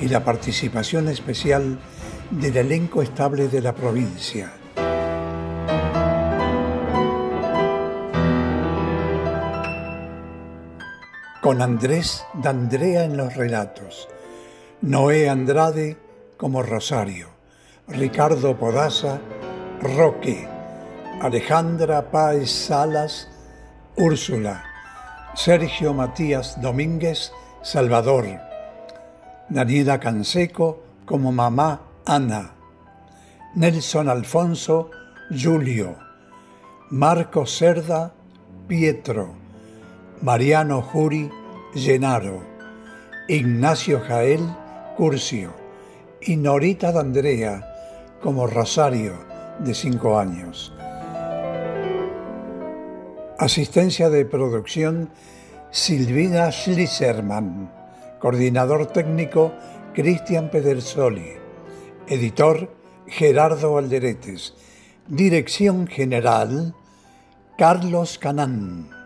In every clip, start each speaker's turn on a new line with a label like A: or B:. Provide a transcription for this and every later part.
A: y la participación especial del elenco estable de la provincia. Con Andrés D'Andrea en los relatos, Noé Andrade como Rosario, Ricardo Podaza, Roque, Alejandra Páez Salas, Úrsula, Sergio Matías Domínguez, Salvador, Daniela Canseco como mamá Ana, Nelson Alfonso, Julio, Marco Cerda, Pietro, Mariano Juri, Genaro, Ignacio Jael, Curcio y Norita D'Andrea como Rosario, de 5 años. Asistencia de producción Silvina Schlisserman. Coordinador técnico Cristian Pedersoli. Editor Gerardo Alderetes. Dirección general Carlos Canán.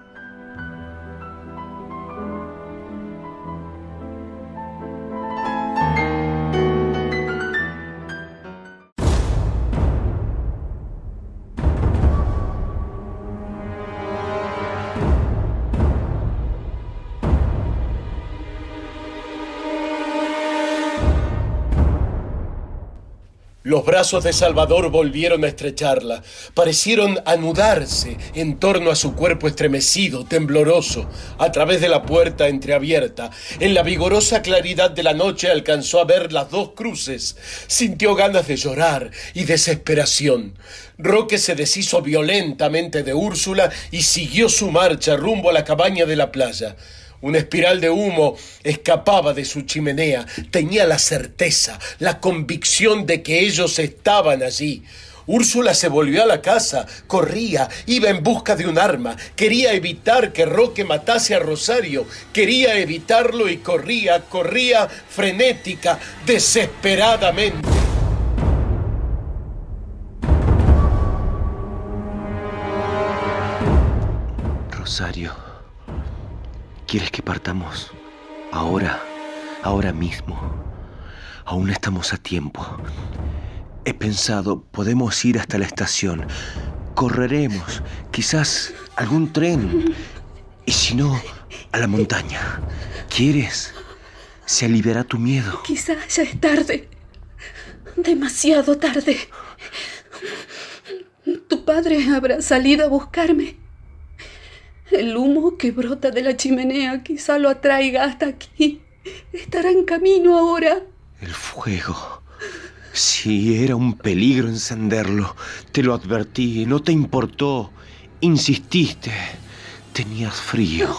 B: Los brazos de Salvador volvieron a estrecharla, parecieron anudarse en torno a su cuerpo estremecido, tembloroso. A través de la puerta entreabierta, en la vigorosa claridad de la noche alcanzó a ver las dos cruces. Sintió ganas de llorar y desesperación. Roque se deshizo violentamente de Úrsula y siguió su marcha rumbo a la cabaña de la playa. Una espiral de humo escapaba de su chimenea. Tenía la certeza, la convicción de que ellos estaban allí. Úrsula se volvió a la casa, corría, iba en busca de un arma, quería evitar que Roque matase a Rosario, quería evitarlo y corría, corría frenética, desesperadamente.
C: Rosario, ¿quieres que partamos? Ahora, ahora mismo. Aún estamos a tiempo. He pensado, podemos ir hasta la estación. Correremos, quizás algún tren. Y si no, a la montaña. ¿Quieres? Se aliviará tu miedo.
D: Quizá ya es tarde. Demasiado tarde. Tu padre habrá salido a buscarme. El humo que brota de la chimenea quizá lo atraiga hasta aquí. Estará en camino ahora.
C: El fuego. Si era un peligro encenderlo, te lo advertí, no te importó. Insististe. Tenías frío.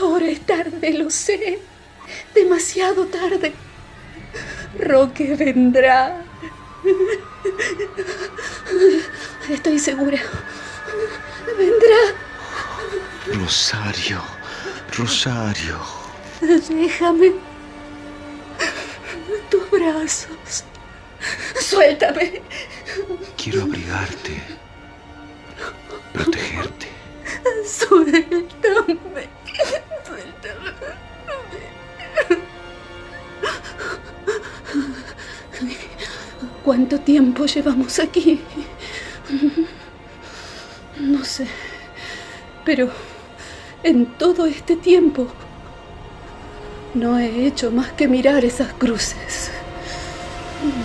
D: Ahora es tarde, lo sé. Demasiado tarde. Roque vendrá. Estoy segura. Vendrá.
C: Rosario, Rosario.
D: Déjame. Tus brazos. Suéltame.
C: Quiero abrigarte, protegerte.
D: Suéltame. Suéltame. ¿Cuánto tiempo llevamos aquí? No sé. Pero en todo este tiempo no he hecho más que mirar esas cruces.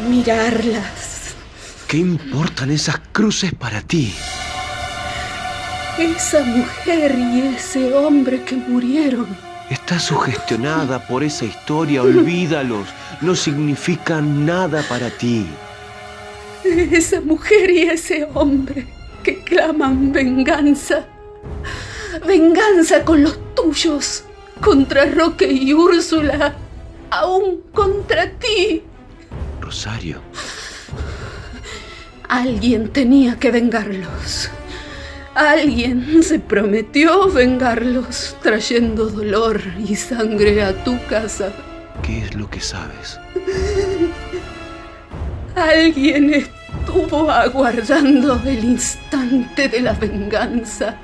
D: Mirarlas.
C: ¿Qué importan esas cruces para ti?
D: Esa mujer y ese hombre que murieron.
C: Estás sugestionada por esa historia, olvídalos. No significan nada para ti.
D: Esa mujer y ese hombre que claman venganza. Venganza con los tuyos. Contra Roque y Úrsula. Aún contra ti.
C: Rosario.
D: Alguien tenía que vengarlos. Alguien se prometió vengarlos, trayendo dolor y sangre a tu casa.
C: ¿Qué es lo que sabes?
D: Alguien estuvo aguardando el instante de la venganza.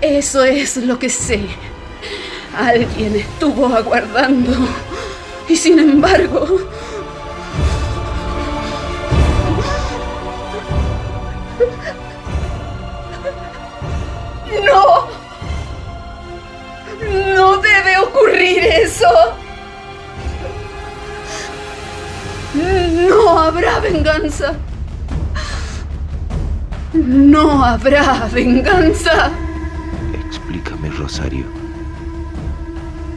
D: Eso es lo que sé. Alguien estuvo aguardando. Y sin embargo... No. No debe ocurrir eso. No habrá venganza. No habrá venganza.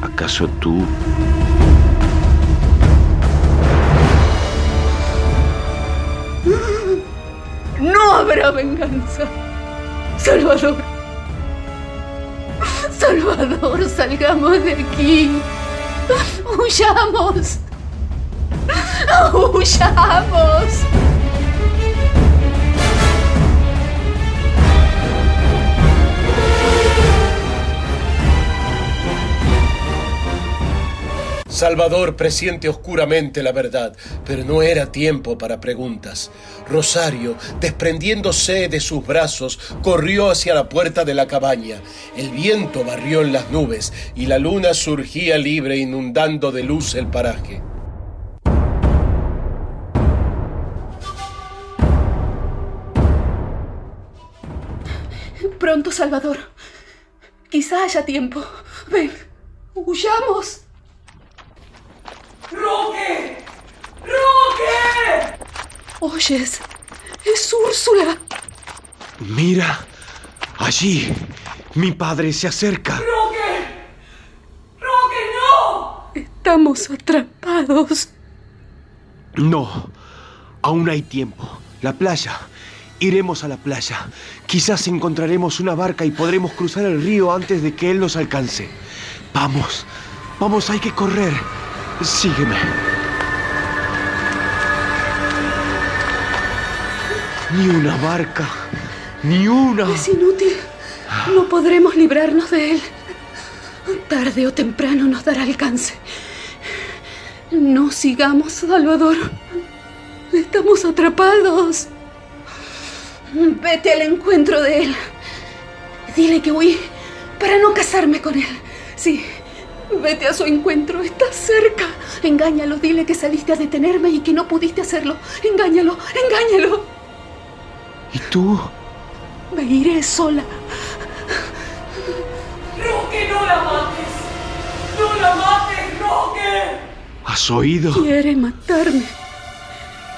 C: ¿Acaso tú...
D: No habrá venganza. Salvador. Salvador, salgamos de aquí. Huyamos. ¡Huyamos!
B: Salvador presiente oscuramente la verdad, pero no era tiempo para preguntas. Rosario, desprendiéndose de sus brazos, corrió hacia la puerta de la cabaña. El viento barrió en las nubes y la luna surgía libre inundando de luz el paraje.
D: Pronto, Salvador. Quizá haya tiempo. Ven, huyamos.
E: ¡Roque! ¡Roque!
D: Oyes, es Úrsula.
C: Mira, allí, mi padre se acerca.
E: ¡Roque! ¡Roque, no!
D: Estamos atrapados.
C: No, aún hay tiempo. La playa. Iremos a la playa. Quizás encontraremos una barca y podremos cruzar el río antes de que él nos alcance. Vamos, vamos, hay que correr. Sígueme. Ni una barca, ni una.
D: Es inútil. No podremos librarnos de él. Tarde o temprano nos dará alcance. No sigamos, Salvador. Estamos atrapados. Vete al encuentro de él. Dile que huí para no casarme con él. Sí, vete a su encuentro. Está cerca. Engáñalo, dile que saliste a detenerme y que no pudiste hacerlo. Engáñalo, engáñalo.
C: ¿Y tú?
D: Me iré sola.
E: ¡Roque, no la mates! ¡No la mates, Roque!
C: ¿Has oído?
D: Quiere matarme.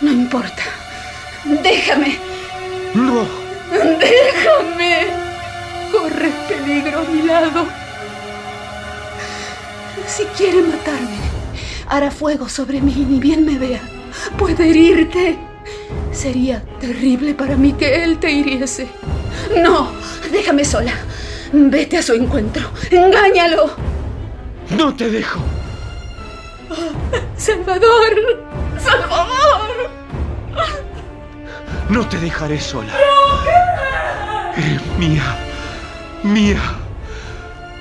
D: No importa. Déjame.
C: No.
D: Déjame. Corres peligro a mi lado. Si quiere matarme, hará fuego sobre mí y ni bien me vea. Puede herirte. Sería terrible para mí que él te hiriese. No, déjame sola. Vete a su encuentro. Engáñalo.
C: No te dejo.
D: Salvador. Salvador.
C: No te dejaré sola. Eres mía. Mía.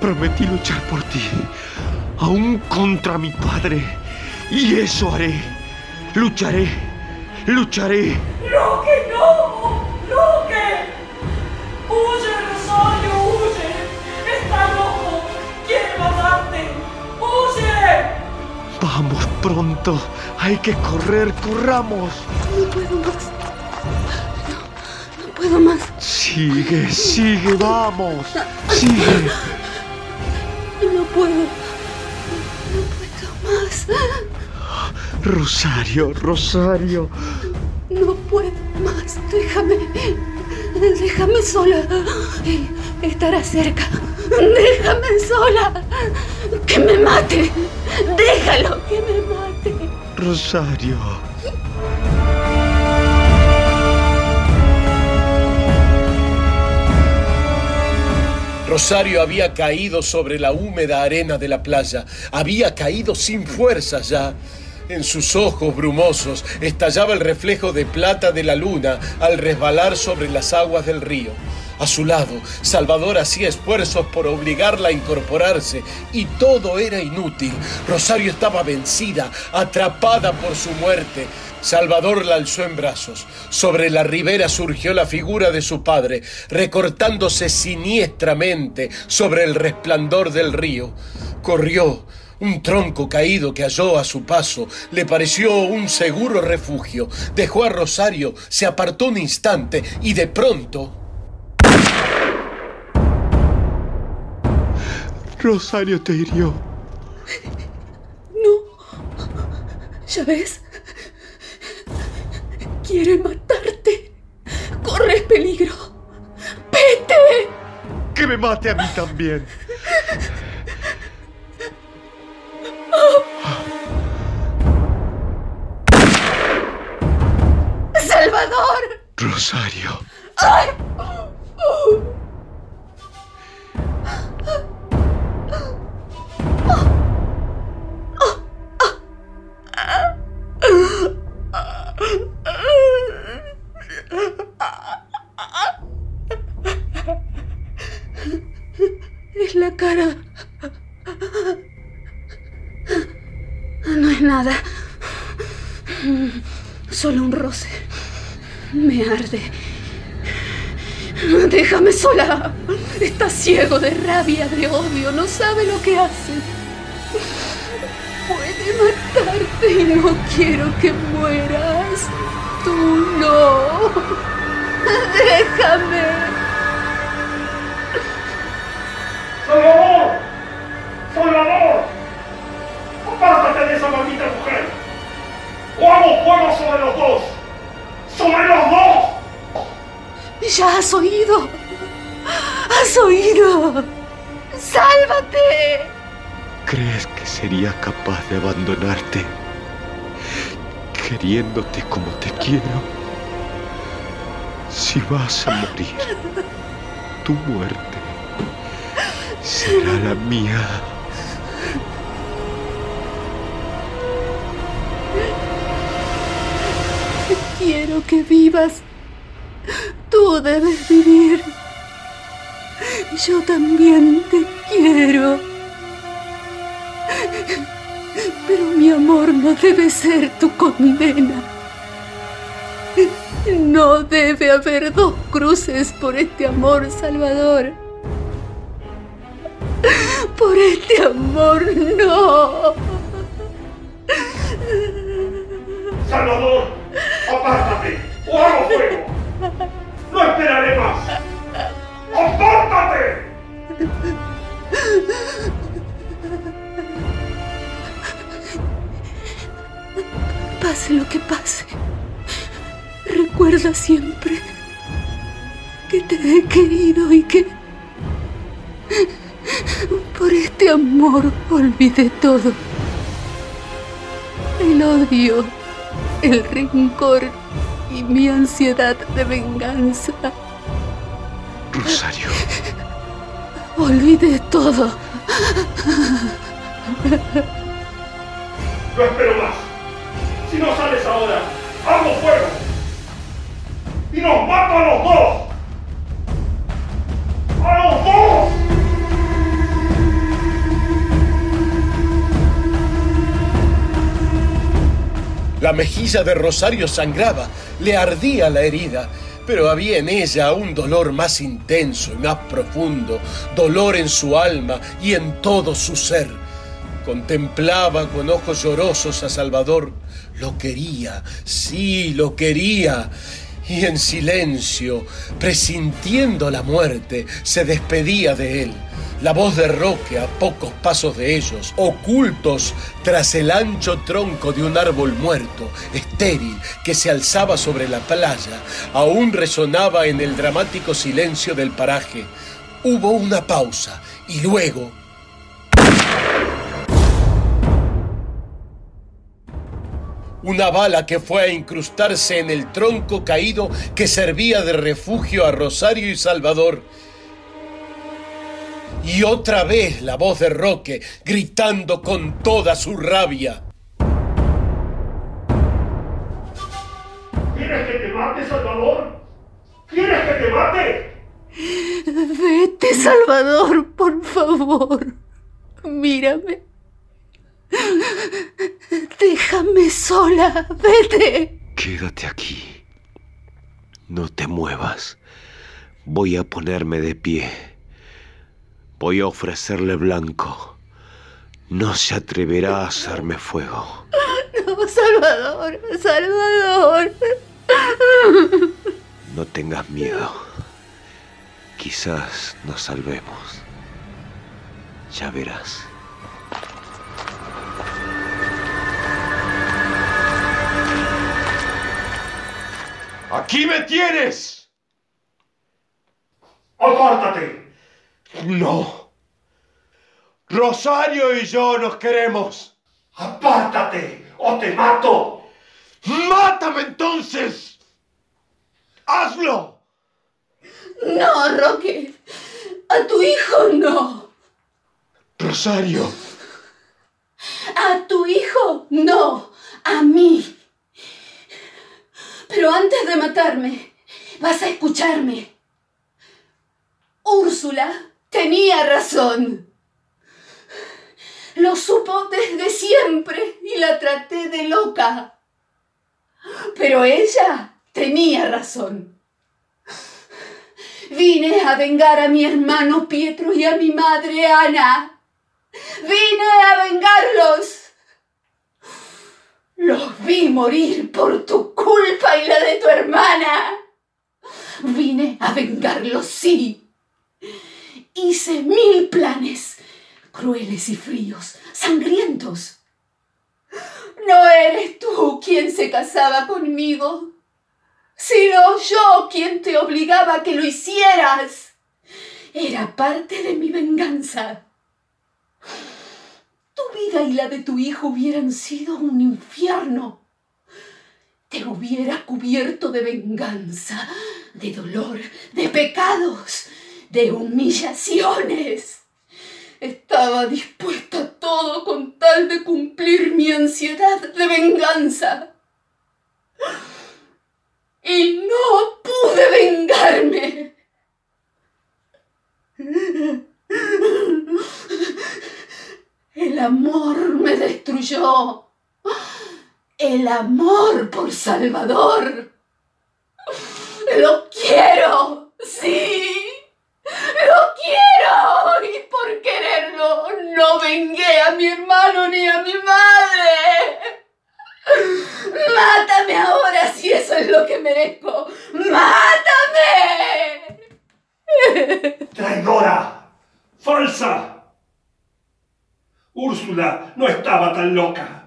C: Prometí luchar por ti. Aún contra mi padre. Y eso haré. Lucharé. Lucharé.
E: ¡Roque, no! ¡Roque! ¡Huye, Rosario, huye! ¡Está loco! ¡Quiere matarte! ¡Huye!
C: Vamos pronto. Hay que correr. Corramos.
D: No puedo más. No, no puedo más.
C: Sigue, sigue. Vamos. Sigue.
D: No puedo. Más.
C: Rosario, Rosario.
D: No puedo más. Déjame. Déjame sola. Él estará cerca. Déjame sola. Que me mate. Déjalo que me mate.
C: Rosario.
B: Rosario había caído sobre la húmeda arena de la playa, había caído sin fuerzas ya. En sus ojos brumosos estallaba el reflejo de plata de la luna al resbalar sobre las aguas del río. A su lado, Salvador hacía esfuerzos por obligarla a incorporarse y todo era inútil. Rosario estaba vencida, atrapada por su muerte. Salvador la alzó en brazos. Sobre la ribera surgió la figura de su padre, recortándose siniestramente sobre el resplandor del río. Corrió, un tronco caído que halló a su paso le pareció un seguro refugio. Dejó a Rosario, se apartó un instante y de pronto...
C: Rosario te hirió.
D: No. ¿Ya ves? Quiere matarte. Corres peligro. ¡Vete!
C: Que me mate a mí también.
D: ¡Salvador!
C: Rosario.
D: ¡Ay! Cara. No es nada. Solo un roce. Me arde. Déjame sola. Está ciego de rabia, de odio. No sabe lo que hace. Puede matarte y no quiero que mueras. Tú no. Déjame. Has oído. Has oído. ¡Sálvate!
C: ¿Crees que sería capaz de abandonarte? Queriéndote como te quiero. Si vas a morir, tu muerte será la mía.
D: Quiero que vivas. Tú debes vivir. Yo también te quiero. Pero mi amor no debe ser tu condena. No debe haber dos cruces por este amor, Salvador. Por este amor, no.
F: ¡Salvador! ¡Apártate! ¡O hago fuego! ¡No esperaré más! ¡Apártate!
D: Pase lo que pase, recuerda siempre que te he querido y que por este amor olvidé todo. El odio, el rencor y mi ansiedad de venganza.
C: Rosario,
D: Olvidé todo.
F: No espero más. Si no sales ahora, hago fuego. Y nos mato a los dos.
B: La mejilla de Rosario sangraba, le ardía la herida, pero había en ella un dolor más intenso y más profundo, dolor en su alma y en todo su ser. Contemplaba con ojos llorosos a Salvador, lo quería, sí, lo quería. Y en silencio, presintiendo la muerte, se despedía de él. La voz de Roque a pocos pasos de ellos, ocultos tras el ancho tronco de un árbol muerto, estéril, que se alzaba sobre la playa, aún resonaba en el dramático silencio del paraje. Hubo una pausa y luego una bala que fue a incrustarse en el tronco caído que servía de refugio a Rosario y Salvador. Y otra vez la voz de Roque, gritando con toda su rabia.
F: ¿Quieres que te mate, Salvador? ¿Quieres que te mate?
D: Vete, Salvador, por favor. Mírame. Déjame sola, vete.
C: Quédate aquí. No te muevas. Voy a ponerme de pie. Voy a ofrecerle blanco. No se atreverá a hacerme fuego.
D: No, Salvador, Salvador.
C: No tengas miedo. Quizás nos salvemos. Ya verás.
B: ¡Aquí me tienes!
F: ¡Apártate!
B: No. Rosario y yo nos queremos.
F: ¡Apártate! ¡O te mato!
B: ¡Mátame entonces! ¡Hazlo!
D: No, Roque. A tu hijo no.
B: Rosario.
D: A tu hijo no. A mí. Pero antes de matarme, vas a escucharme. Úrsula tenía razón. Lo supo desde siempre y la traté de loca. Pero ella tenía razón. Vine a vengar a mi hermano Pietro y a mi madre Ana. Vine a vengarlos. Los vi morir por tu culpa y la de tu hermana. Vine a vengarlos, sí. Hice mil planes, crueles y fríos, sangrientos. No eres tú quien se casaba conmigo, sino yo quien te obligaba a que lo hicieras. Era parte de mi venganza. Tu vida y la de tu hijo hubieran sido un infierno. Te hubiera cubierto de venganza, de dolor, de pecados, de humillaciones. Estaba dispuesta a todo con tal de cumplir mi ansiedad de venganza. Y no pude vengarme. El amor me destruyó. El amor por Salvador. Lo quiero, sí. Lo quiero. Y por quererlo no vengué a mi hermano ni a mi madre. Mátame ahora si eso es lo que merezco. Mátame.
F: ¡Traidora! ¡Falsa! Úrsula no estaba tan loca.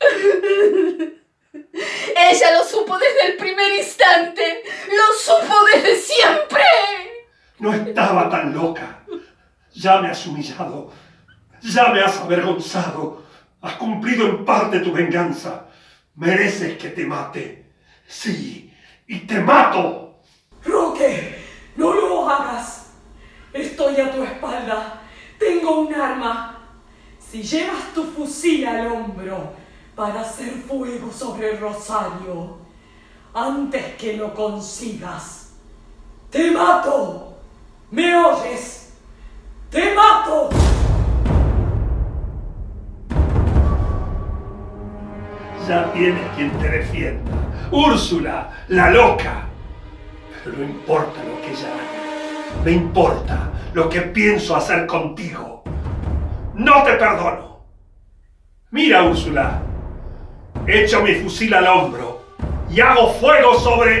D: Ella lo supo desde el primer instante. Lo supo desde siempre.
F: No estaba tan loca. Ya me has humillado. Ya me has avergonzado. Has cumplido en parte tu venganza. Mereces que te mate. Sí, y te mato.
E: Roque, no lo hagas. Estoy a tu espalda. Tengo un arma. Si llevas tu fusil al hombro para hacer fuego sobre el rosario, antes que lo consigas, te mato. ¿Me oyes? ¡Te mato!
F: Ya tienes quien te defienda. Úrsula, la loca. Pero no importa lo que ella haga. Me importa lo que pienso hacer contigo. No te perdono. Mira, Úrsula. Echo mi fusil al hombro y hago fuego sobre...